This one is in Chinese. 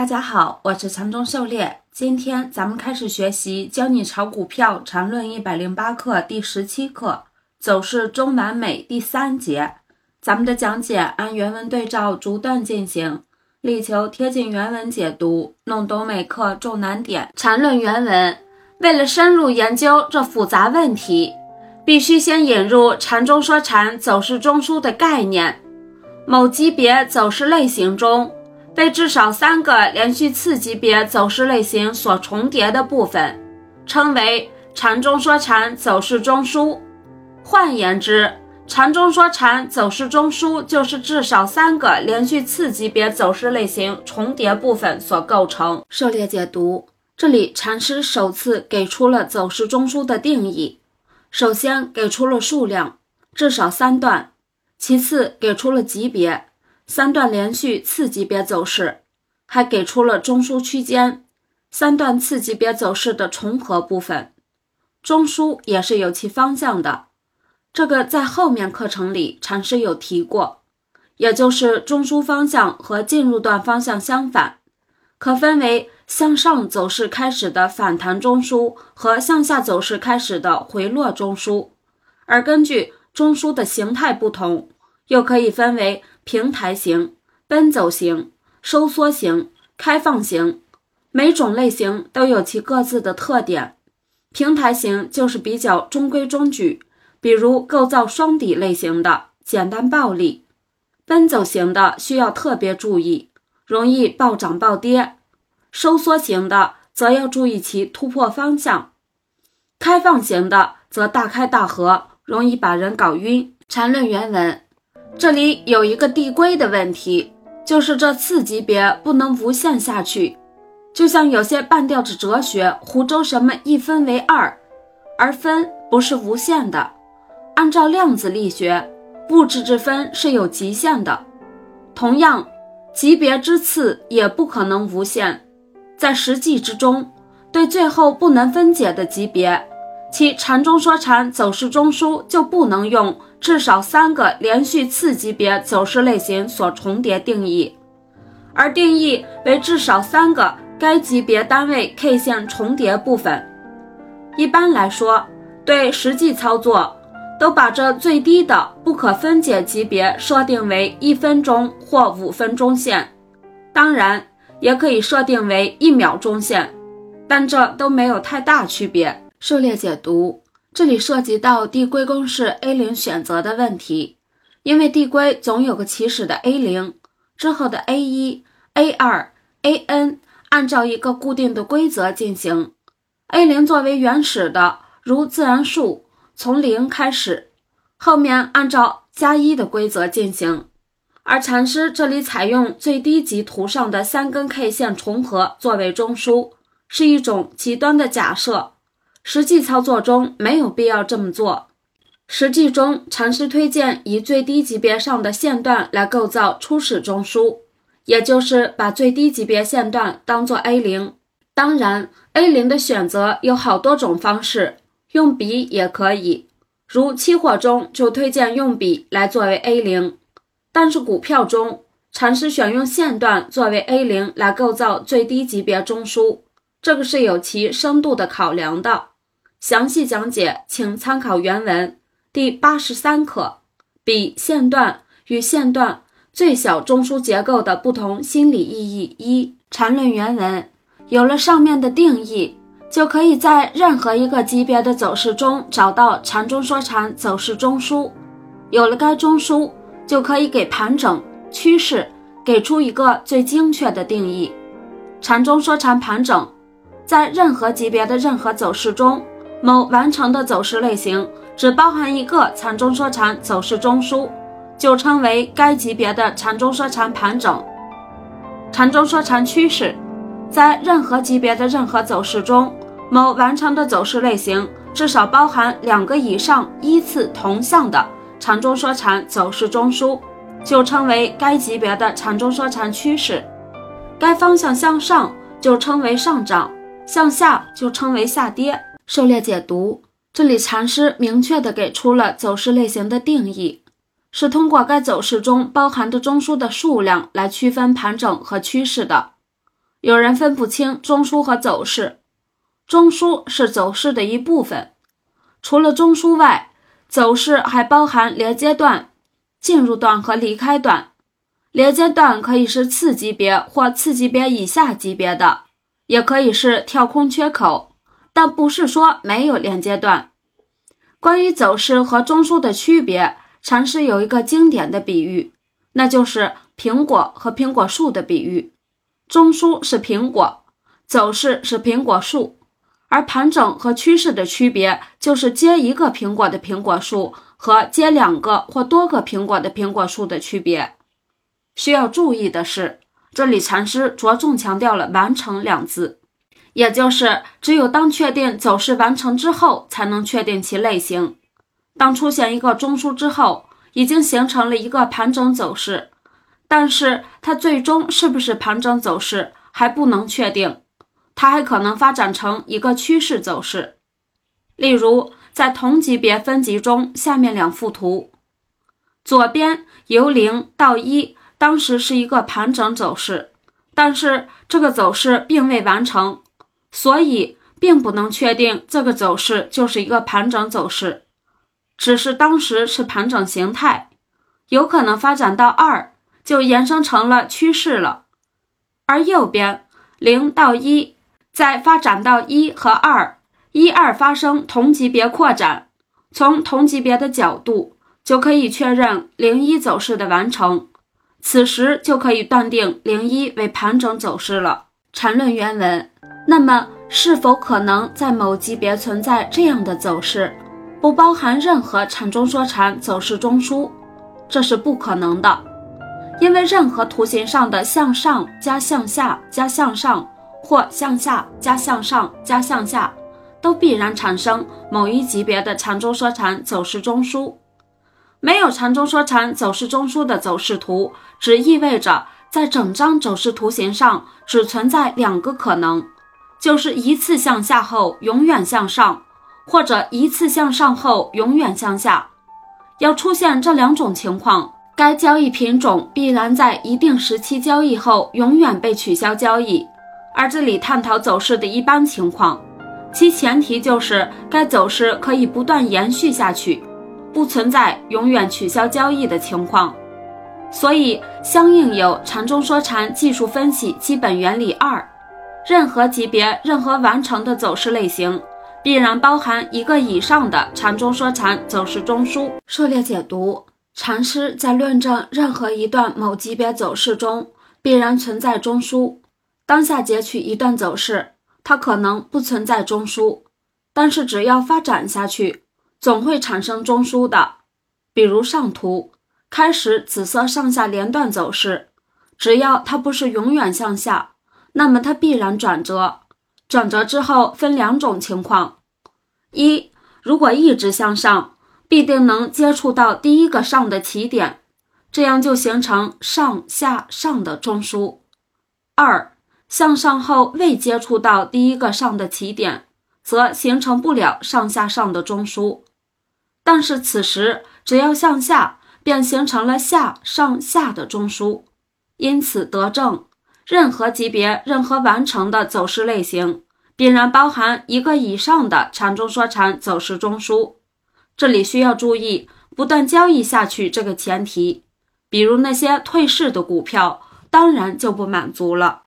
大家好，我是禅中狩猎。今天咱们开始学习《教你炒股票禅论一百零八课》第十七课“走势中完美”第三节。咱们的讲解按原文对照逐段进行，力求贴近原文解读，弄懂每课重难点。禅论原文：为了深入研究这复杂问题，必须先引入禅中说禅走势中枢的概念。某级别走势类型中。被至少三个连续次级别走势类型所重叠的部分，称为禅中说禅走势中枢。换言之，禅中说禅走势中枢就是至少三个连续次级别走势类型重叠部分所构成。狩猎解读，这里禅师首次给出了走势中枢的定义。首先给出了数量，至少三段；其次给出了级别。三段连续次级别走势，还给出了中枢区间，三段次级别走势的重合部分。中枢也是有其方向的，这个在后面课程里禅师有提过，也就是中枢方向和进入段方向相反，可分为向上走势开始的反弹中枢和向下走势开始的回落中枢，而根据中枢的形态不同，又可以分为。平台型、奔走型、收缩型、开放型，每种类型都有其各自的特点。平台型就是比较中规中矩，比如构造双底类型的简单暴力；奔走型的需要特别注意，容易暴涨暴跌；收缩型的则要注意其突破方向；开放型的则大开大合，容易把人搞晕。缠论原文。这里有一个递归的问题，就是这次级别不能无限下去，就像有些半吊子哲学胡诌什么一分为二，而分不是无限的。按照量子力学，物质之分是有极限的，同样，级别之次也不可能无限。在实际之中，对最后不能分解的级别，其禅中说禅走势中枢就不能用。至少三个连续次级别走势类型所重叠定义，而定义为至少三个该级别单位 K 线重叠部分。一般来说，对实际操作都把这最低的不可分解级别设定为一分钟或五分钟线，当然也可以设定为一秒钟线，但这都没有太大区别。狩猎解读。这里涉及到递归公式 A 零选择的问题，因为递归总有个起始的 A 零，之后的 A 一、A 二、AN 按照一个固定的规则进行。A 零作为原始的，如自然数，从零开始，后面按照加一的规则进行。而禅师这里采用最低级图上的三根 K 线重合作为中枢，是一种极端的假设。实际操作中没有必要这么做。实际中，禅师推荐以最低级别上的线段来构造初始中枢，也就是把最低级别线段当做 A 零。当然，A 零的选择有好多种方式，用笔也可以。如期货中就推荐用笔来作为 A 零，但是股票中，禅师选用线段作为 A 零来构造最低级别中枢，这个是有其深度的考量的。详细讲解，请参考原文第八十三课。比线段与线段最小中枢结构的不同心理意义一。缠论原文有了上面的定义，就可以在任何一个级别的走势中找到缠中说禅走势中枢。有了该中枢，就可以给盘整趋势给出一个最精确的定义。缠中说禅盘整，在任何级别的任何走势中。某完成的走势类型只包含一个缠中说禅走势中枢，就称为该级别的缠中说禅盘整。缠中说禅趋势，在任何级别的任何走势中，某完成的走势类型至少包含两个以上依次同向的缠中说禅走势中枢，就称为该级别的缠中说禅趋势。该方向向上就称为上涨，向下就称为下跌。狩猎解读，这里禅师明确地给出了走势类型的定义，是通过该走势中包含的中枢的数量来区分盘整和趋势的。有人分不清中枢和走势，中枢是走势的一部分。除了中枢外，走势还包含连接段、进入段和离开段。连接段可以是次级别或次级别以下级别的，也可以是跳空缺口，但不是说没有连接段。关于走势和中枢的区别，禅师有一个经典的比喻，那就是苹果和苹果树的比喻。中枢是苹果，走势是苹果树，而盘整和趋势的区别就是接一个苹果的苹果树和接两个或多个苹果的苹果树的区别。需要注意的是，这里禅师着重强调了“完成”两字，也就是只有当确定走势完成之后，才能确定其类型。当出现一个中枢之后，已经形成了一个盘整走势。但是它最终是不是盘整走势还不能确定，它还可能发展成一个趋势走势。例如，在同级别分级中，下面两幅图，左边由零到一，当时是一个盘整走势，但是这个走势并未完成，所以并不能确定这个走势就是一个盘整走势，只是当时是盘整形态，有可能发展到二。就延伸成了趋势了，而右边零到一，再发展到一和二，一二发生同级别扩展，从同级别的角度就可以确认零一走势的完成，此时就可以断定零一为盘整走势了。缠论原文，那么是否可能在某级别存在这样的走势，不包含任何缠中说禅走势中枢？这是不可能的。因为任何图形上的向上加向下加向上，或向下加向上加向下，都必然产生某一级别的缠中说禅走势中枢。没有禅中说禅走势中枢的走势图，只意味着在整张走势图形上只存在两个可能，就是一次向下后永远向上，或者一次向上后永远向下。要出现这两种情况。该交易品种必然在一定时期交易后永远被取消交易，而这里探讨走势的一般情况，其前提就是该走势可以不断延续下去，不存在永远取消交易的情况。所以，相应有禅中说禅技术分析基本原理二：任何级别、任何完成的走势类型，必然包含一个以上的禅中说禅走势中枢。涉猎解读。禅师在论证任何一段某级别走势中必然存在中枢。当下截取一段走势，它可能不存在中枢，但是只要发展下去，总会产生中枢的。比如上图开始紫色上下连段走势，只要它不是永远向下，那么它必然转折。转折之后分两种情况：一，如果一直向上。必定能接触到第一个上的起点，这样就形成上下上的中枢。二向上后未接触到第一个上的起点，则形成不了上下上的中枢。但是此时只要向下，便形成了下上下的中枢。因此得证，任何级别、任何完成的走势类型，必然包含一个以上的禅中说禅走势中枢。这里需要注意不断交易下去这个前提，比如那些退市的股票，当然就不满足了。